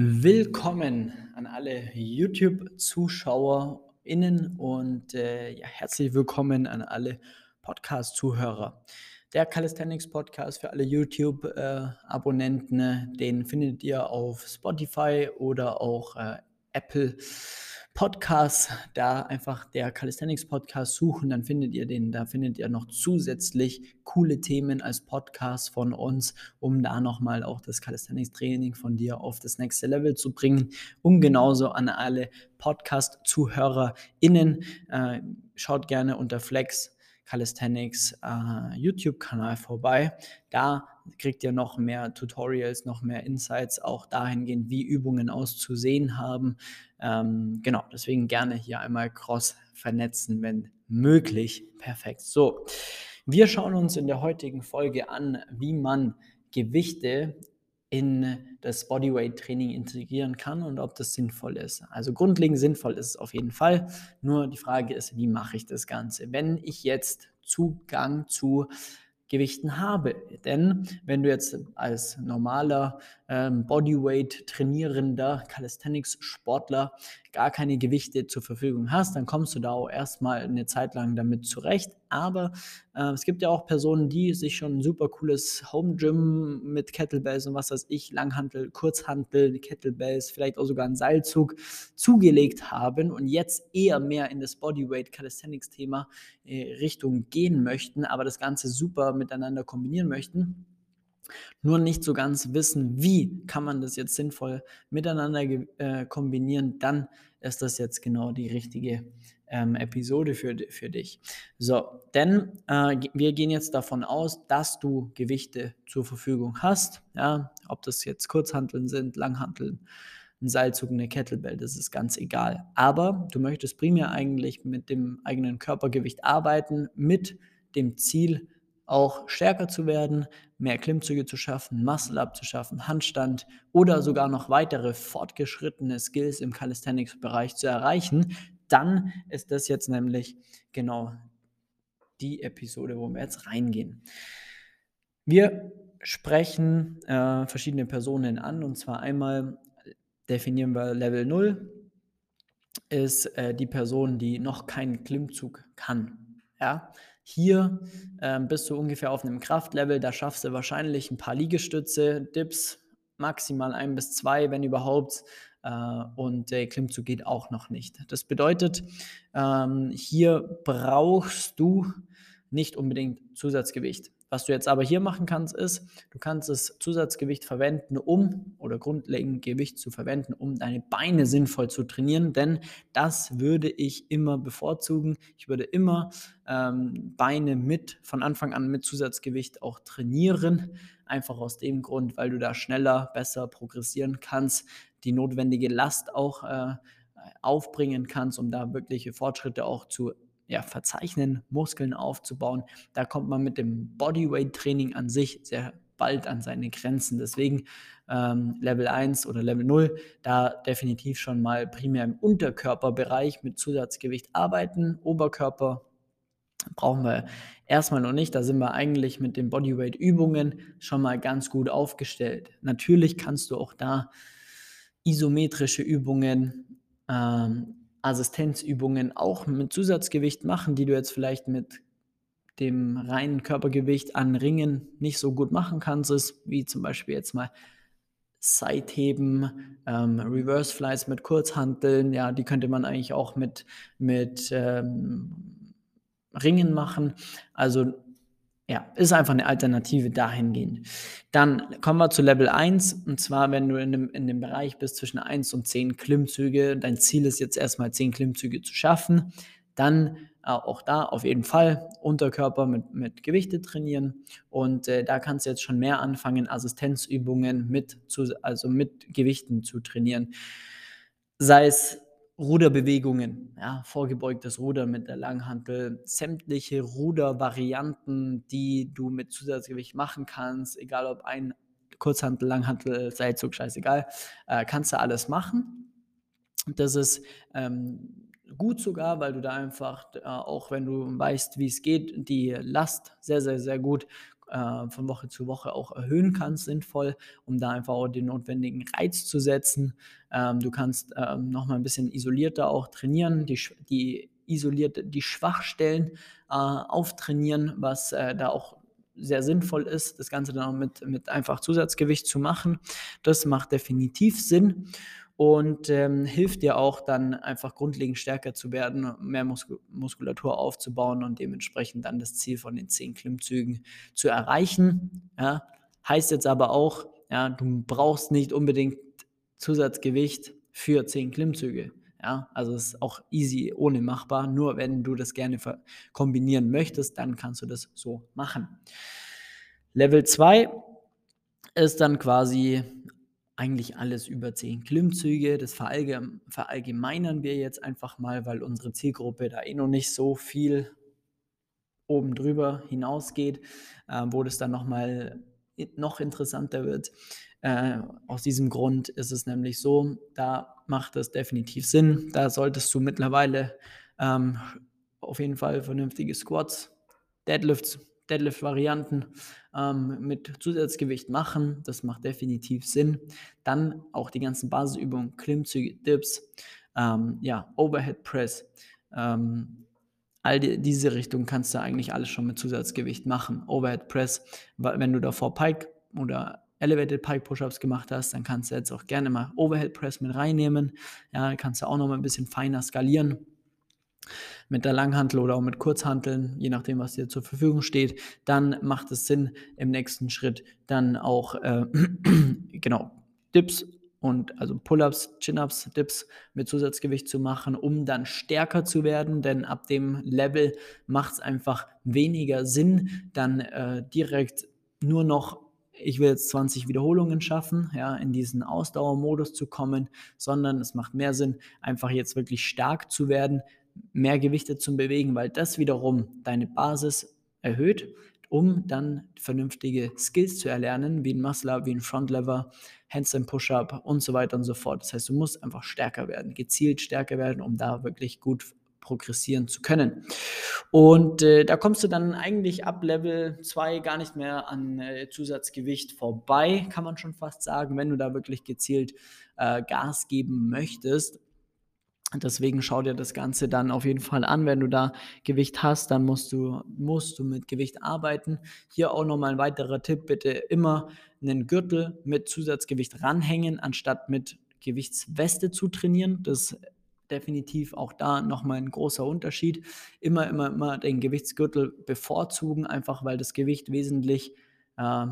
Willkommen an alle YouTube-ZuschauerInnen und äh, ja, herzlich willkommen an alle Podcast-Zuhörer. Der Calisthenics Podcast für alle YouTube-Abonnenten, äh, den findet ihr auf Spotify oder auch äh, Apple Podcasts, da einfach der Calisthenics Podcast suchen, dann findet ihr den. Da findet ihr noch zusätzlich coole Themen als Podcast von uns, um da nochmal auch das Calisthenics Training von dir auf das nächste Level zu bringen. Und genauso an alle Podcast-ZuhörerInnen. Äh, schaut gerne unter Flex Calisthenics äh, YouTube-Kanal vorbei. Da kriegt ihr noch mehr Tutorials, noch mehr Insights, auch dahingehend, wie Übungen auszusehen haben. Ähm, genau, deswegen gerne hier einmal cross vernetzen, wenn möglich. Perfekt. So, wir schauen uns in der heutigen Folge an, wie man Gewichte in das Bodyweight-Training integrieren kann und ob das sinnvoll ist. Also grundlegend sinnvoll ist es auf jeden Fall. Nur die Frage ist, wie mache ich das Ganze? Wenn ich jetzt Zugang zu Gewichten habe. Denn wenn du jetzt als normaler ähm, Bodyweight trainierender Calisthenics-Sportler gar keine Gewichte zur Verfügung hast, dann kommst du da auch erstmal eine Zeit lang damit zurecht. Aber äh, es gibt ja auch Personen, die sich schon ein super cooles Home Gym mit Kettlebells und was weiß ich, Langhantel, Kurzhantel, Kettlebells, vielleicht auch sogar einen Seilzug zugelegt haben und jetzt eher mehr in das Bodyweight Calisthenics Thema äh, Richtung gehen möchten, aber das Ganze super miteinander kombinieren möchten nur nicht so ganz wissen, wie kann man das jetzt sinnvoll miteinander äh, kombinieren, dann ist das jetzt genau die richtige ähm, Episode für, für dich. So, denn äh, wir gehen jetzt davon aus, dass du Gewichte zur Verfügung hast. Ja, ob das jetzt Kurzhanteln sind, Langhanteln, ein Seilzug, eine Kettlebell, das ist ganz egal. Aber du möchtest primär eigentlich mit dem eigenen Körpergewicht arbeiten, mit dem Ziel, auch stärker zu werden, mehr Klimmzüge zu schaffen, Muscle-Up zu schaffen, Handstand oder sogar noch weitere fortgeschrittene Skills im Calisthenics-Bereich zu erreichen, dann ist das jetzt nämlich genau die Episode, wo wir jetzt reingehen. Wir sprechen äh, verschiedene Personen an und zwar einmal definieren wir Level 0 ist äh, die Person, die noch keinen Klimmzug kann. Ja? Hier ähm, bist du ungefähr auf einem Kraftlevel, da schaffst du wahrscheinlich ein paar Liegestütze, Dips, maximal ein bis zwei, wenn überhaupt. Äh, und der Klimmzug geht auch noch nicht. Das bedeutet, ähm, hier brauchst du nicht unbedingt Zusatzgewicht. Was du jetzt aber hier machen kannst, ist, du kannst das Zusatzgewicht verwenden, um oder grundlegend Gewicht zu verwenden, um deine Beine sinnvoll zu trainieren, denn das würde ich immer bevorzugen. Ich würde immer ähm, Beine mit von Anfang an mit Zusatzgewicht auch trainieren, einfach aus dem Grund, weil du da schneller, besser progressieren kannst, die notwendige Last auch äh, aufbringen kannst, um da wirkliche Fortschritte auch zu ja, verzeichnen, Muskeln aufzubauen. Da kommt man mit dem Bodyweight-Training an sich sehr bald an seine Grenzen. Deswegen ähm, Level 1 oder Level 0, da definitiv schon mal primär im Unterkörperbereich mit Zusatzgewicht arbeiten. Oberkörper brauchen wir erstmal noch nicht. Da sind wir eigentlich mit den Bodyweight-Übungen schon mal ganz gut aufgestellt. Natürlich kannst du auch da isometrische Übungen ähm, Assistenzübungen auch mit Zusatzgewicht machen, die du jetzt vielleicht mit dem reinen Körpergewicht an Ringen nicht so gut machen kannst, ist, wie zum Beispiel jetzt mal Seitheben, ähm, Reverse Flies mit Kurzhanteln, ja, die könnte man eigentlich auch mit, mit ähm, Ringen machen. Also ja, ist einfach eine Alternative dahingehend. Dann kommen wir zu Level 1. Und zwar, wenn du in dem, in dem Bereich bist zwischen 1 und 10 Klimmzüge, dein Ziel ist jetzt erstmal 10 Klimmzüge zu schaffen, dann äh, auch da auf jeden Fall Unterkörper mit, mit Gewichte trainieren. Und äh, da kannst du jetzt schon mehr anfangen, Assistenzübungen mit, zu, also mit Gewichten zu trainieren. Sei es Ruderbewegungen, ja, vorgebeugtes Ruder mit der Langhantel, sämtliche Rudervarianten, die du mit Zusatzgewicht machen kannst, egal ob ein Kurzhantel, Langhantel, Seilzug, scheißegal, äh, kannst du alles machen. Das ist ähm, gut sogar, weil du da einfach, äh, auch wenn du weißt, wie es geht, die Last sehr, sehr, sehr gut äh, von Woche zu Woche auch erhöhen kannst, sinnvoll, um da einfach auch den notwendigen Reiz zu setzen. Ähm, du kannst ähm, nochmal ein bisschen isolierter auch trainieren, die, die isoliert die Schwachstellen äh, auftrainieren, was äh, da auch sehr sinnvoll ist, das Ganze dann auch mit, mit einfach Zusatzgewicht zu machen. Das macht definitiv Sinn und ähm, hilft dir auch dann einfach grundlegend stärker zu werden, mehr Muskul Muskulatur aufzubauen und dementsprechend dann das Ziel von den zehn Klimmzügen zu erreichen. Ja. Heißt jetzt aber auch, ja, du brauchst nicht unbedingt Zusatzgewicht für zehn Klimmzüge. Ja, also es ist auch easy ohne machbar. Nur wenn du das gerne kombinieren möchtest, dann kannst du das so machen. Level 2 ist dann quasi eigentlich alles über 10 Klimmzüge. Das verallgemeinern wir jetzt einfach mal, weil unsere Zielgruppe da eh noch nicht so viel oben drüber hinausgeht, äh, wo das dann nochmal noch interessanter wird. Äh, aus diesem Grund ist es nämlich so, da macht es definitiv Sinn. Da solltest du mittlerweile ähm, auf jeden Fall vernünftige Squats, Deadlifts, Deadlift-Varianten ähm, mit Zusatzgewicht machen. Das macht definitiv Sinn. Dann auch die ganzen Basisübungen, Klimmzüge, Dips, ähm, ja, Overhead Press. Ähm, all die, diese Richtung kannst du eigentlich alles schon mit Zusatzgewicht machen. Overhead Press, wenn du davor Pike oder Elevated Pike Push-Ups gemacht hast, dann kannst du jetzt auch gerne mal Overhead Press mit reinnehmen. Ja, kannst du auch noch mal ein bisschen feiner skalieren mit der Langhantel oder auch mit Kurzhanteln, je nachdem, was dir zur Verfügung steht, dann macht es Sinn, im nächsten Schritt dann auch äh, genau Dips und also Pull-ups, Chin-ups, Dips mit Zusatzgewicht zu machen, um dann stärker zu werden, denn ab dem Level macht es einfach weniger Sinn, dann äh, direkt nur noch ich will jetzt 20 Wiederholungen schaffen, ja, in diesen Ausdauermodus zu kommen, sondern es macht mehr Sinn, einfach jetzt wirklich stark zu werden, mehr Gewichte zu bewegen, weil das wiederum deine Basis erhöht, um dann vernünftige Skills zu erlernen, wie ein Muscle-Up, wie ein Front-Lever, Handstand Push-Up und so weiter und so fort. Das heißt, du musst einfach stärker werden, gezielt stärker werden, um da wirklich gut progressieren zu können. Und äh, da kommst du dann eigentlich ab Level 2 gar nicht mehr an äh, Zusatzgewicht vorbei, kann man schon fast sagen, wenn du da wirklich gezielt äh, Gas geben möchtest. Deswegen schau dir das Ganze dann auf jeden Fall an. Wenn du da Gewicht hast, dann musst du, musst du mit Gewicht arbeiten. Hier auch nochmal ein weiterer Tipp, bitte immer einen Gürtel mit Zusatzgewicht ranhängen, anstatt mit Gewichtsweste zu trainieren. Das ist definitiv auch da nochmal ein großer Unterschied. Immer, immer, immer den Gewichtsgürtel bevorzugen, einfach weil das Gewicht wesentlich äh,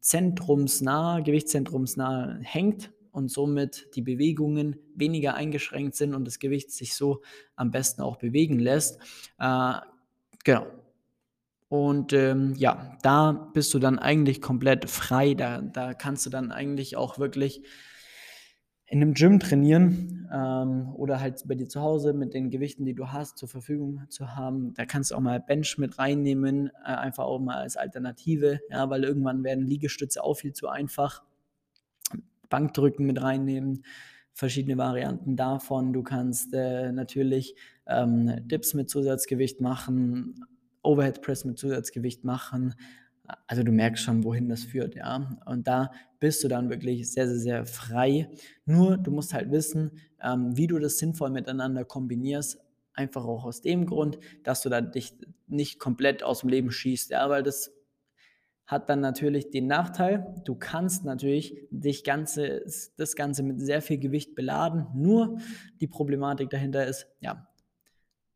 zentrumsnah, gewichtszentrumsnah hängt und somit die Bewegungen weniger eingeschränkt sind und das Gewicht sich so am besten auch bewegen lässt. Äh, genau. Und ähm, ja, da bist du dann eigentlich komplett frei. Da, da kannst du dann eigentlich auch wirklich in einem Gym trainieren ähm, oder halt bei dir zu Hause mit den Gewichten, die du hast, zur Verfügung zu haben. Da kannst du auch mal Bench mit reinnehmen, äh, einfach auch mal als Alternative, ja, weil irgendwann werden Liegestütze auch viel zu einfach. Bankdrücken mit reinnehmen, verschiedene Varianten davon. Du kannst äh, natürlich ähm, Dips mit Zusatzgewicht machen, Overhead Press mit Zusatzgewicht machen. Also du merkst schon, wohin das führt, ja. Und da bist du dann wirklich sehr, sehr, sehr frei. Nur du musst halt wissen, ähm, wie du das sinnvoll miteinander kombinierst. Einfach auch aus dem Grund, dass du da dich nicht komplett aus dem Leben schießt, ja, weil das hat dann natürlich den Nachteil, du kannst natürlich dich ganze, das Ganze mit sehr viel Gewicht beladen. Nur die Problematik dahinter ist, ja,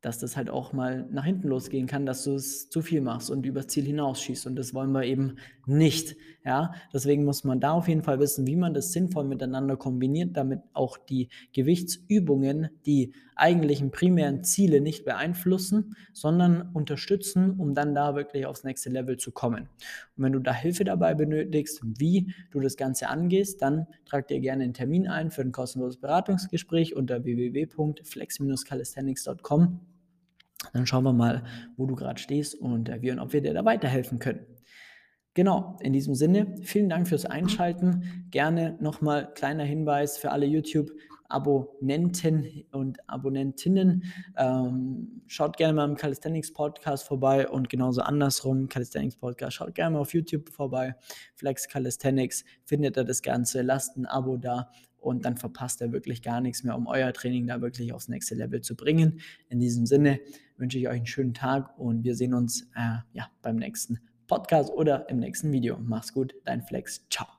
dass das halt auch mal nach hinten losgehen kann, dass du es zu viel machst und übers Ziel hinausschießt. Und das wollen wir eben nicht. Ja, deswegen muss man da auf jeden Fall wissen, wie man das sinnvoll miteinander kombiniert, damit auch die Gewichtsübungen die eigentlichen primären Ziele nicht beeinflussen, sondern unterstützen, um dann da wirklich aufs nächste Level zu kommen. Und wenn du da Hilfe dabei benötigst, wie du das Ganze angehst, dann trag dir gerne einen Termin ein für ein kostenloses Beratungsgespräch unter www.flex-calisthenics.com. Dann schauen wir mal, wo du gerade stehst und äh, wie und ob wir dir da weiterhelfen können. Genau, in diesem Sinne, vielen Dank fürs Einschalten. Gerne nochmal kleiner Hinweis für alle YouTube Abonnenten und Abonnentinnen. Ähm, schaut gerne mal im Calisthenics Podcast vorbei und genauso andersrum, Calisthenics Podcast, schaut gerne mal auf YouTube vorbei. Flex Calisthenics, findet ihr das Ganze, lasst ein Abo da und dann verpasst ihr wirklich gar nichts mehr, um euer Training da wirklich aufs nächste Level zu bringen. In diesem Sinne wünsche ich euch einen schönen Tag und wir sehen uns äh, ja, beim nächsten Podcast oder im nächsten Video. Mach's gut, dein Flex. Ciao.